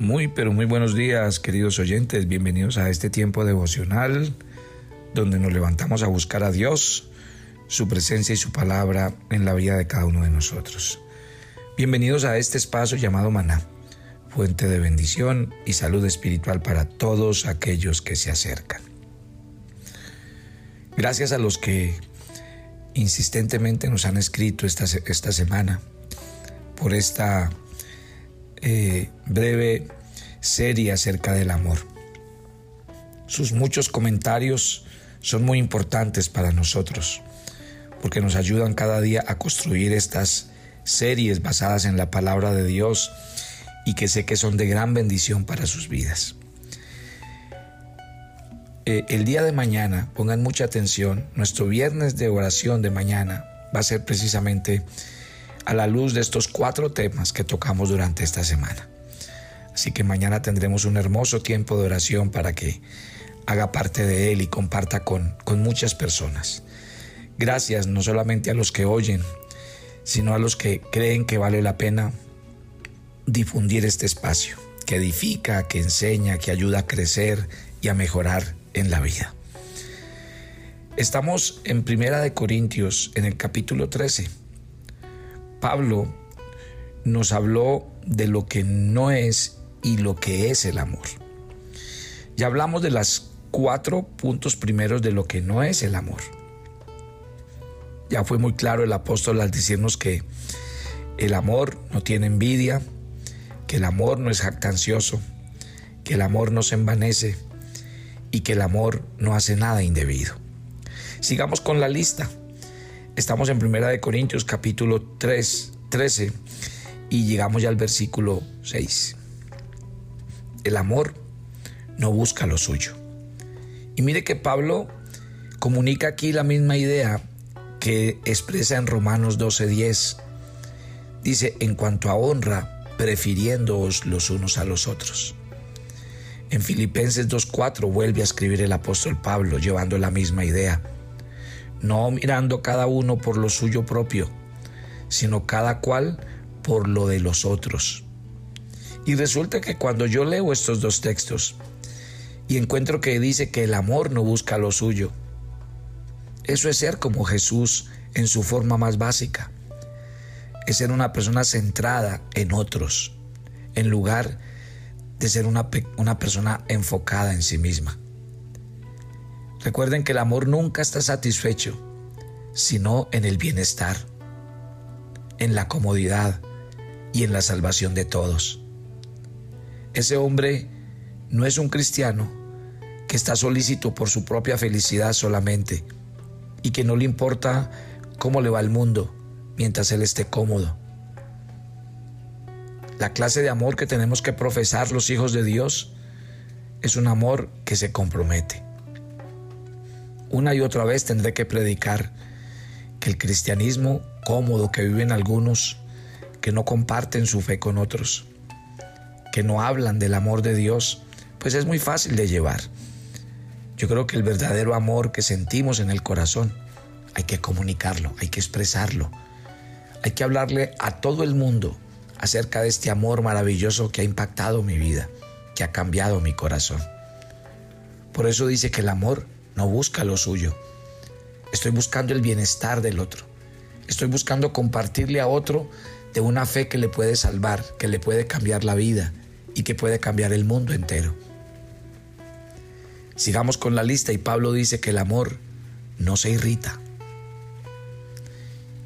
Muy, pero muy buenos días, queridos oyentes. Bienvenidos a este tiempo devocional donde nos levantamos a buscar a Dios, su presencia y su palabra en la vida de cada uno de nosotros. Bienvenidos a este espacio llamado Maná, fuente de bendición y salud espiritual para todos aquellos que se acercan. Gracias a los que insistentemente nos han escrito esta, esta semana por esta eh, breve serie acerca del amor. Sus muchos comentarios son muy importantes para nosotros porque nos ayudan cada día a construir estas series basadas en la palabra de Dios y que sé que son de gran bendición para sus vidas. Eh, el día de mañana, pongan mucha atención, nuestro viernes de oración de mañana va a ser precisamente a la luz de estos cuatro temas que tocamos durante esta semana. Así que mañana tendremos un hermoso tiempo de oración para que haga parte de él y comparta con, con muchas personas. Gracias no solamente a los que oyen, sino a los que creen que vale la pena difundir este espacio, que edifica, que enseña, que ayuda a crecer y a mejorar en la vida. Estamos en Primera de Corintios, en el capítulo 13. Pablo nos habló de lo que no es y lo que es el amor. Ya hablamos de las cuatro puntos primeros de lo que no es el amor. Ya fue muy claro el apóstol al decirnos que el amor no tiene envidia, que el amor no es jactancioso, que el amor no se envanece y que el amor no hace nada indebido. Sigamos con la lista. Estamos en Primera de Corintios capítulo 3, 13 y llegamos ya al versículo 6. El amor no busca lo suyo. Y mire que Pablo comunica aquí la misma idea que expresa en Romanos 12:10. Dice, en cuanto a honra, prefiriéndoos los unos a los otros. En Filipenses 2.4 vuelve a escribir el apóstol Pablo llevando la misma idea no mirando cada uno por lo suyo propio, sino cada cual por lo de los otros. Y resulta que cuando yo leo estos dos textos y encuentro que dice que el amor no busca lo suyo, eso es ser como Jesús en su forma más básica. Es ser una persona centrada en otros, en lugar de ser una, una persona enfocada en sí misma. Recuerden que el amor nunca está satisfecho, sino en el bienestar, en la comodidad y en la salvación de todos. Ese hombre no es un cristiano que está solícito por su propia felicidad solamente y que no le importa cómo le va el mundo mientras él esté cómodo. La clase de amor que tenemos que profesar los hijos de Dios es un amor que se compromete. Una y otra vez tendré que predicar que el cristianismo cómodo que viven algunos, que no comparten su fe con otros, que no hablan del amor de Dios, pues es muy fácil de llevar. Yo creo que el verdadero amor que sentimos en el corazón hay que comunicarlo, hay que expresarlo, hay que hablarle a todo el mundo acerca de este amor maravilloso que ha impactado mi vida, que ha cambiado mi corazón. Por eso dice que el amor no busca lo suyo. Estoy buscando el bienestar del otro. Estoy buscando compartirle a otro de una fe que le puede salvar, que le puede cambiar la vida y que puede cambiar el mundo entero. Sigamos con la lista y Pablo dice que el amor no se irrita.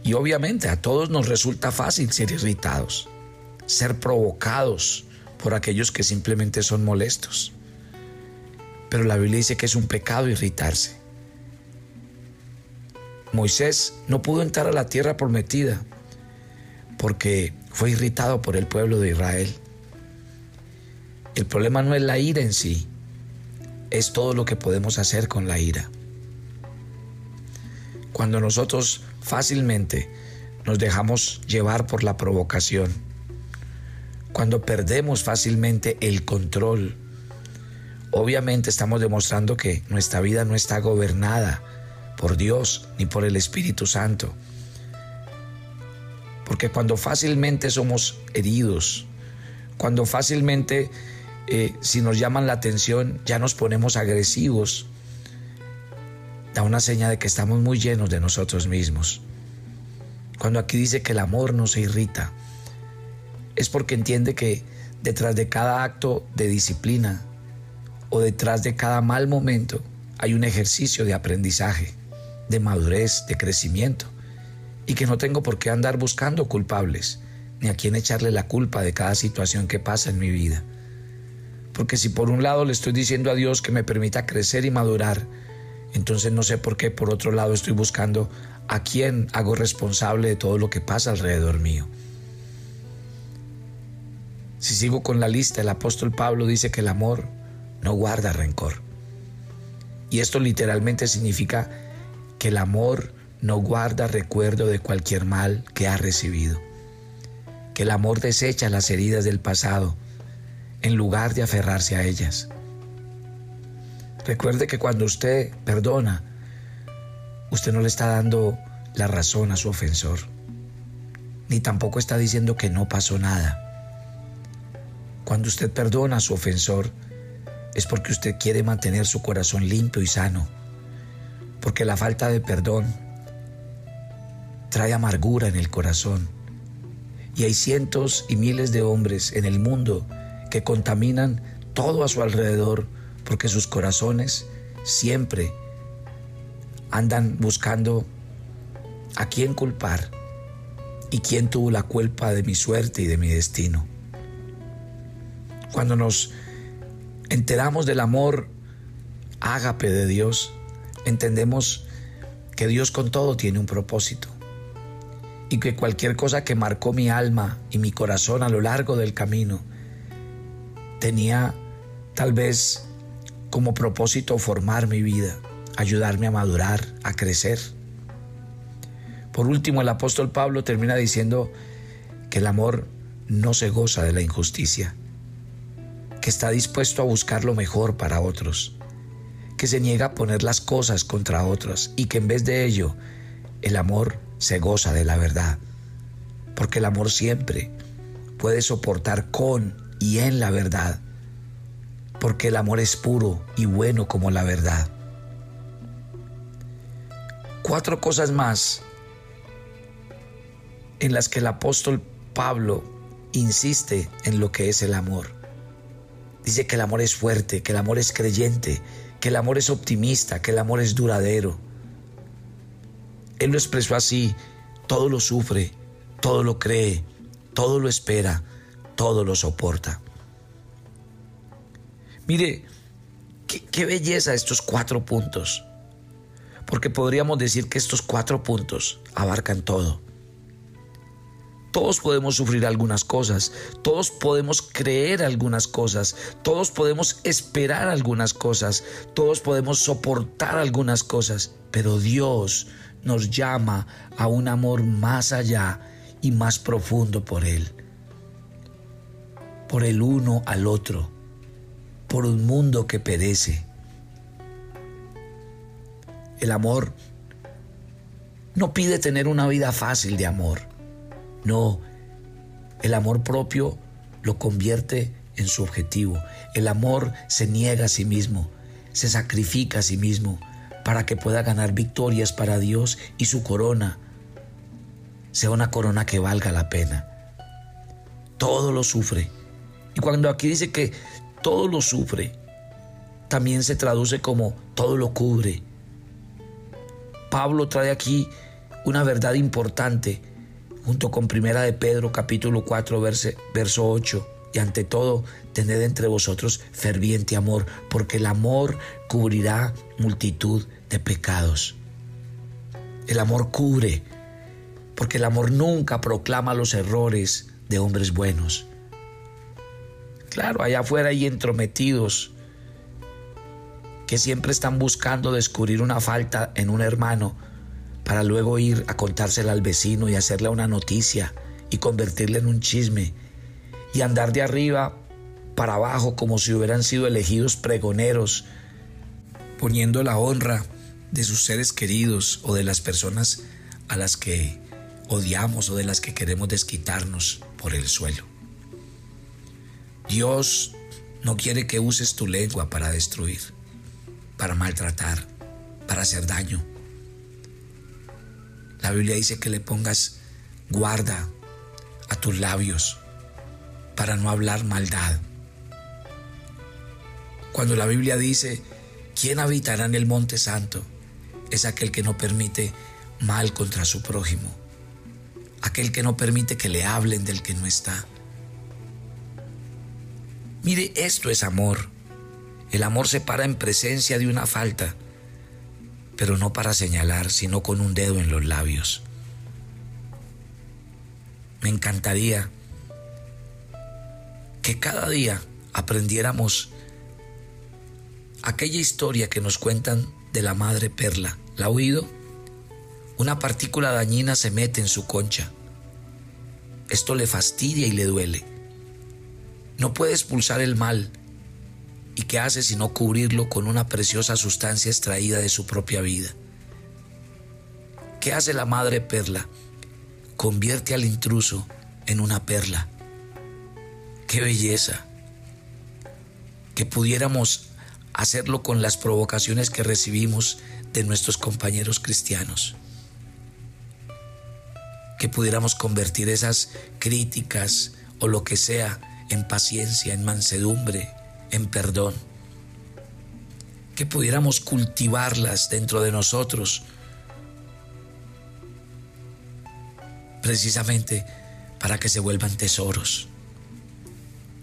Y obviamente a todos nos resulta fácil ser irritados, ser provocados por aquellos que simplemente son molestos. Pero la Biblia dice que es un pecado irritarse. Moisés no pudo entrar a la tierra prometida porque fue irritado por el pueblo de Israel. El problema no es la ira en sí, es todo lo que podemos hacer con la ira. Cuando nosotros fácilmente nos dejamos llevar por la provocación, cuando perdemos fácilmente el control obviamente estamos demostrando que nuestra vida no está gobernada por Dios ni por el Espíritu Santo. Porque cuando fácilmente somos heridos cuando fácilmente, eh, si nos llaman la atención, ya nos ponemos agresivos, da una señal de que estamos muy llenos de nosotros mismos. Cuando aquí dice que el amor no se irrita, es porque entiende que detrás de cada acto de disciplina o detrás de cada mal momento hay un ejercicio de aprendizaje, de madurez, de crecimiento, y que no tengo por qué andar buscando culpables, ni a quién echarle la culpa de cada situación que pasa en mi vida. Porque si por un lado le estoy diciendo a Dios que me permita crecer y madurar, entonces no sé por qué por otro lado estoy buscando a quién hago responsable de todo lo que pasa alrededor mío. Si sigo con la lista, el apóstol Pablo dice que el amor no guarda rencor. Y esto literalmente significa que el amor no guarda recuerdo de cualquier mal que ha recibido. Que el amor desecha las heridas del pasado en lugar de aferrarse a ellas. Recuerde que cuando usted perdona, usted no le está dando la razón a su ofensor, ni tampoco está diciendo que no pasó nada. Cuando usted perdona a su ofensor, es porque usted quiere mantener su corazón limpio y sano, porque la falta de perdón trae amargura en el corazón. Y hay cientos y miles de hombres en el mundo que contaminan todo a su alrededor porque sus corazones siempre andan buscando a quién culpar y quién tuvo la culpa de mi suerte y de mi destino. Cuando nos enteramos del amor ágape de Dios, entendemos que Dios con todo tiene un propósito y que cualquier cosa que marcó mi alma y mi corazón a lo largo del camino tenía tal vez como propósito formar mi vida, ayudarme a madurar, a crecer. Por último, el apóstol Pablo termina diciendo que el amor no se goza de la injusticia, que está dispuesto a buscar lo mejor para otros, que se niega a poner las cosas contra otros y que en vez de ello el amor se goza de la verdad, porque el amor siempre puede soportar con y en la verdad, porque el amor es puro y bueno como la verdad. Cuatro cosas más en las que el apóstol Pablo insiste en lo que es el amor. Dice que el amor es fuerte, que el amor es creyente, que el amor es optimista, que el amor es duradero. Él lo expresó así, todo lo sufre, todo lo cree, todo lo espera, todo lo soporta. Mire, qué, belleza estos cuatro puntos, porque podríamos decir que estos cuatro puntos abarcan todo. Todos podemos sufrir algunas cosas, todos podemos creer algunas cosas, todos podemos esperar algunas cosas, todos podemos soportar algunas cosas, pero Dios nos llama a un amor más allá y más profundo por Él, por el uno al otro, por un mundo que perece. El amor no pide tener una vida fácil de amor. No, el amor propio lo convierte en su objetivo. El amor se niega a sí mismo, se sacrifica a sí mismo para que pueda ganar victorias para Dios y su corona sea una corona que valga la pena. Todo lo sufre. Y cuando aquí dice que todo lo sufre, también se traduce como todo lo cubre. Pablo trae aquí una verdad importante junto con Primera de Pedro capítulo 4 verso 8 y ante todo tened entre vosotros ferviente amor porque el amor cubrirá multitud de pecados. El amor cubre porque el amor nunca proclama los errores de hombres buenos. Claro, allá afuera hay entrometidos que siempre están buscando descubrir una falta en un hermano para luego ir a contársela al vecino y hacerle una noticia y convertirla en un chisme y andar de arriba para abajo como si hubieran sido elegidos pregoneros, poniendo la honra de sus seres queridos o de las personas a las que odiamos o de las que queremos desquitarnos por el suelo. Dios no quiere que uses tu lengua para destruir, para maltratar, para hacer daño. La Biblia dice que le pongas guarda a tus labios para no hablar maldad. Cuando la Biblia dice, ¿quién habitará en el monte santo? Es aquel que no permite mal contra su prójimo, aquel que no permite que le hablen del que no está. Mire, esto es amor. El amor se para en presencia de una falta, pero no para señalar, sino con un dedo en los labios. Me encantaría que cada día aprendiéramos aquella historia que nos cuentan de la madre perla. ¿La ha oído? Una partícula dañina se mete en su concha. Esto le fastidia y le duele. No puede expulsar el mal. ¿Y qué hace sino cubrirlo con una preciosa sustancia extraída de su propia vida? ¿Qué hace la madre perla? Convierte al intruso en una perla. ¡Qué belleza! Que pudiéramos hacerlo con las provocaciones que recibimos de nuestros compañeros cristianos. Que pudiéramos convertir esas críticas o lo que sea en paciencia, en mansedumbre, en perdón. Que pudiéramos cultivarlas dentro de nosotros precisamente para que se vuelvan tesoros.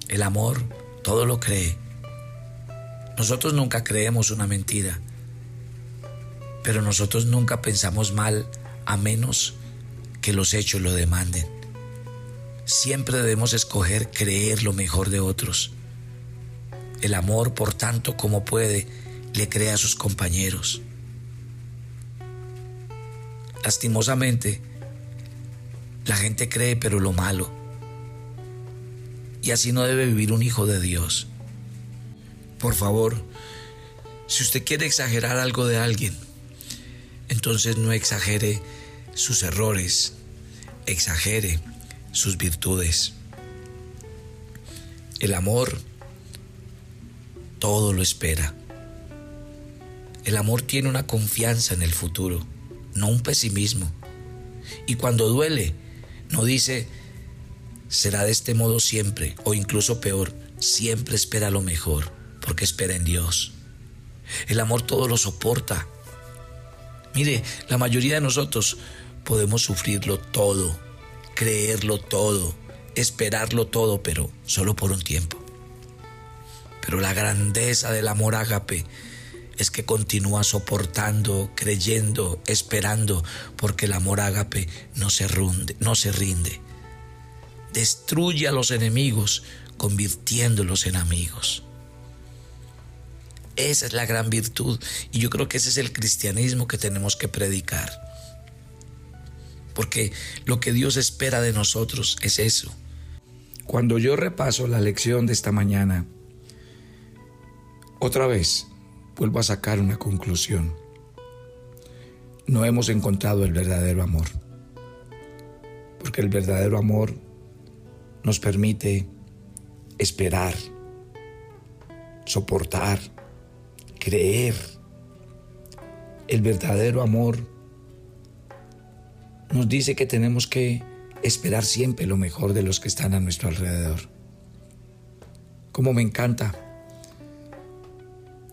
El amor todo lo cree, nosotros nunca creemos una mentira, pero nosotros nunca pensamos mal a menos que los hechos lo demanden. Siempre debemos escoger creer lo mejor de otros. El amor, por tanto, como puede, le cree a sus compañeros. Lastimosamente, la gente cree pero lo malo. Y así no debe vivir un hijo de Dios. Por favor, si usted quiere exagerar algo de alguien, entonces no exagere sus errores, exagere sus virtudes. El amor todo lo espera. El amor tiene una confianza en el futuro, no un pesimismo. Y cuando duele, no dice, será de este modo siempre, o incluso peor, siempre espera lo mejor porque espera en Dios. El amor todo lo soporta. Mire, la mayoría de nosotros podemos sufrirlo todo, creerlo todo, esperarlo todo, pero solo por un tiempo. Pero la grandeza del amor ágape es que continúa soportando, creyendo, esperando, porque el amor ágape no se, runde, no se rinde. Destruye a los enemigos convirtiéndolos en amigos. Esa es la gran virtud y yo creo que ese es el cristianismo que tenemos que predicar. Porque lo que Dios espera de nosotros es eso. Cuando yo repaso la lección de esta mañana, otra vez vuelvo a sacar una conclusión. No hemos encontrado el verdadero amor. Porque el verdadero amor nos permite esperar, soportar, creer. El verdadero amor nos dice que tenemos que esperar siempre lo mejor de los que están a nuestro alrededor. Como me encanta.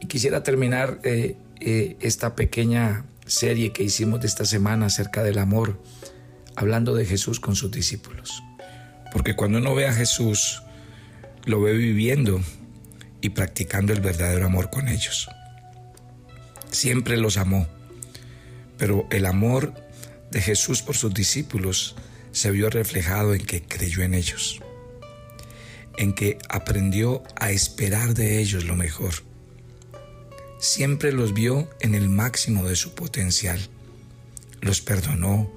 Quisiera terminar eh, eh, esta pequeña serie que hicimos de esta semana acerca del amor, hablando de Jesús con sus discípulos. Porque cuando uno ve a Jesús, lo ve viviendo y practicando el verdadero amor con ellos siempre los amó, pero el amor de Jesús por sus discípulos se vio reflejado en que creyó en ellos, en que aprendió a esperar de ellos lo mejor. Siempre los vio en el máximo de su potencial. Los perdonó,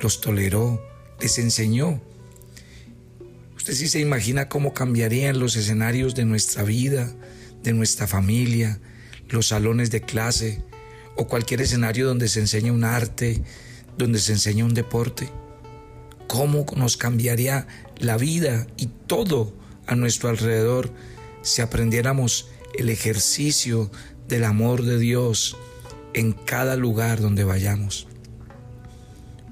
los toleró, les enseñó. Usted sí se imagina cómo cambiarían los escenarios de nuestra vida, de nuestra familia, los salones de clase o cualquier escenario donde se enseña un arte, donde se enseña un deporte. ¿Cómo nos cambiaría la vida y todo a nuestro alrededor si aprendiéramos el ejercicio del amor de Dios en cada lugar donde vayamos.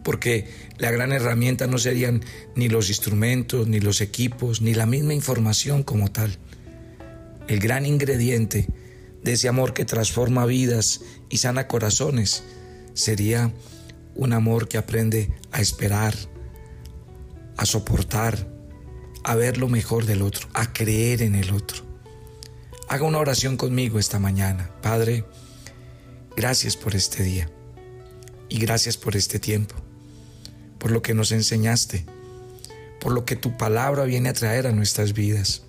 Porque la gran herramienta no serían ni los instrumentos, ni los equipos, ni la misma información como tal. El gran ingrediente de ese amor que transforma vidas y sana corazones sería un amor que aprende a esperar, a soportar, a ver lo mejor del otro, a creer en el otro. Haga una oración conmigo esta mañana. Padre, gracias por este día y gracias por este tiempo, por lo que nos enseñaste, por lo que tu palabra viene a traer a nuestras vidas.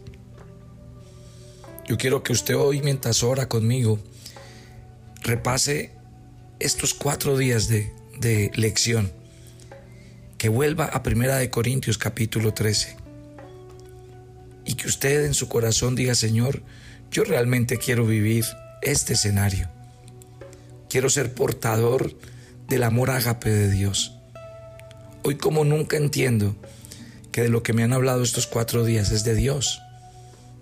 Yo quiero que usted hoy, mientras ora conmigo, repase estos cuatro días de, de lección, que vuelva a Primera de Corintios capítulo 13 y que usted en su corazón diga, Señor, yo realmente quiero vivir este escenario. Quiero ser portador del amor ágape de Dios. Hoy como nunca entiendo que de lo que me han hablado estos cuatro días es de Dios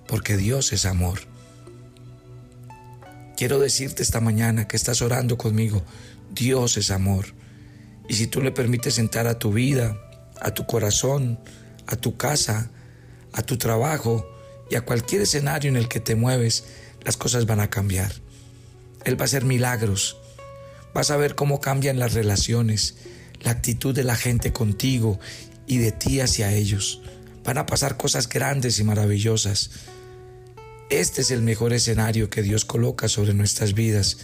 porque Dios es amor. Quiero decirte esta mañana que estás orando conmigo, Dios es amor. Y si tú le permites entrar a tu vida, a tu corazón, a tu casa, a tu trabajo y a cualquier escenario en el que te mueves, las cosas van a cambiar. Él va a hacer milagros. Vas a ver cómo cambian las relaciones, la actitud de la gente contigo y de ti hacia ellos. Van a pasar cosas grandes y maravillosas. Este es el mejor escenario que Dios coloca sobre nuestras vidas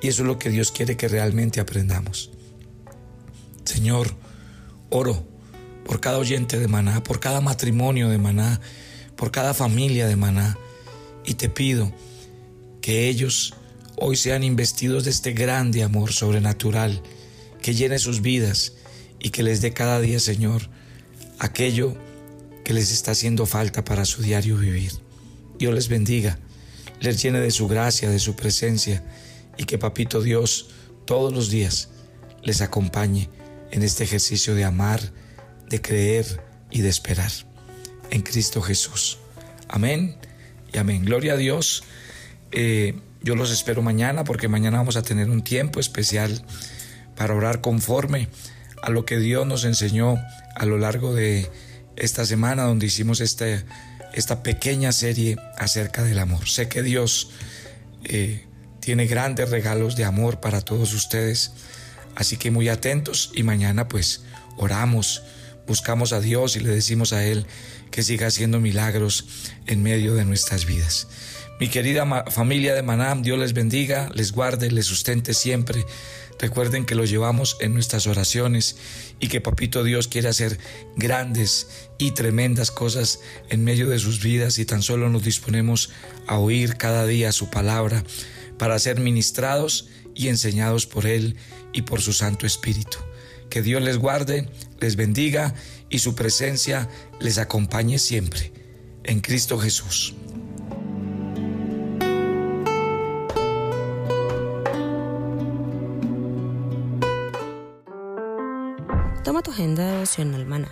y eso es lo que Dios quiere que realmente aprendamos. Señor, oro por cada oyente de Maná, por cada matrimonio de Maná, por cada familia de Maná y te pido que ellos hoy sean investidos de este grande amor sobrenatural que llene sus vidas y que les dé cada día, Señor, aquello que les está haciendo falta para su diario vivir. Dios les bendiga, les llene de su gracia, de su presencia y que Papito Dios todos los días les acompañe en este ejercicio de amar, de creer y de esperar. En Cristo Jesús. Amén y amén. Gloria a Dios. Eh, yo los espero mañana porque mañana vamos a tener un tiempo especial para orar conforme a lo que Dios nos enseñó a lo largo de esta semana donde hicimos este esta pequeña serie acerca del amor. Sé que Dios eh, tiene grandes regalos de amor para todos ustedes, así que muy atentos y mañana pues oramos, buscamos a Dios y le decimos a Él que siga haciendo milagros en medio de nuestras vidas. Mi querida familia de Maná, Dios les bendiga, les guarde, les sustente siempre Recuerden que lo llevamos en nuestras oraciones y que Papito Dios quiere hacer grandes y tremendas cosas en medio de sus vidas y tan solo nos disponemos a oír cada día su palabra para ser ministrados y enseñados por Él y por su Santo Espíritu. Que Dios les guarde, les bendiga y su presencia les acompañe siempre. En Cristo Jesús. Toma tu agenda devocional maná.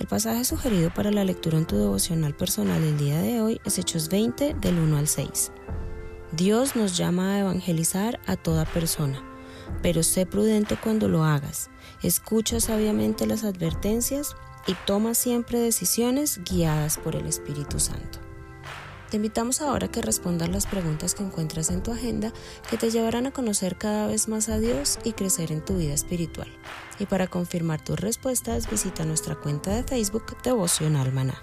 El pasaje sugerido para la lectura en tu devocional personal el día de hoy es Hechos 20 del 1 al 6. Dios nos llama a evangelizar a toda persona, pero sé prudente cuando lo hagas. Escucha sabiamente las advertencias y toma siempre decisiones guiadas por el Espíritu Santo. Te invitamos ahora a que respondas las preguntas que encuentras en tu agenda que te llevarán a conocer cada vez más a Dios y crecer en tu vida espiritual. Y para confirmar tus respuestas, visita nuestra cuenta de Facebook Devocional Maná.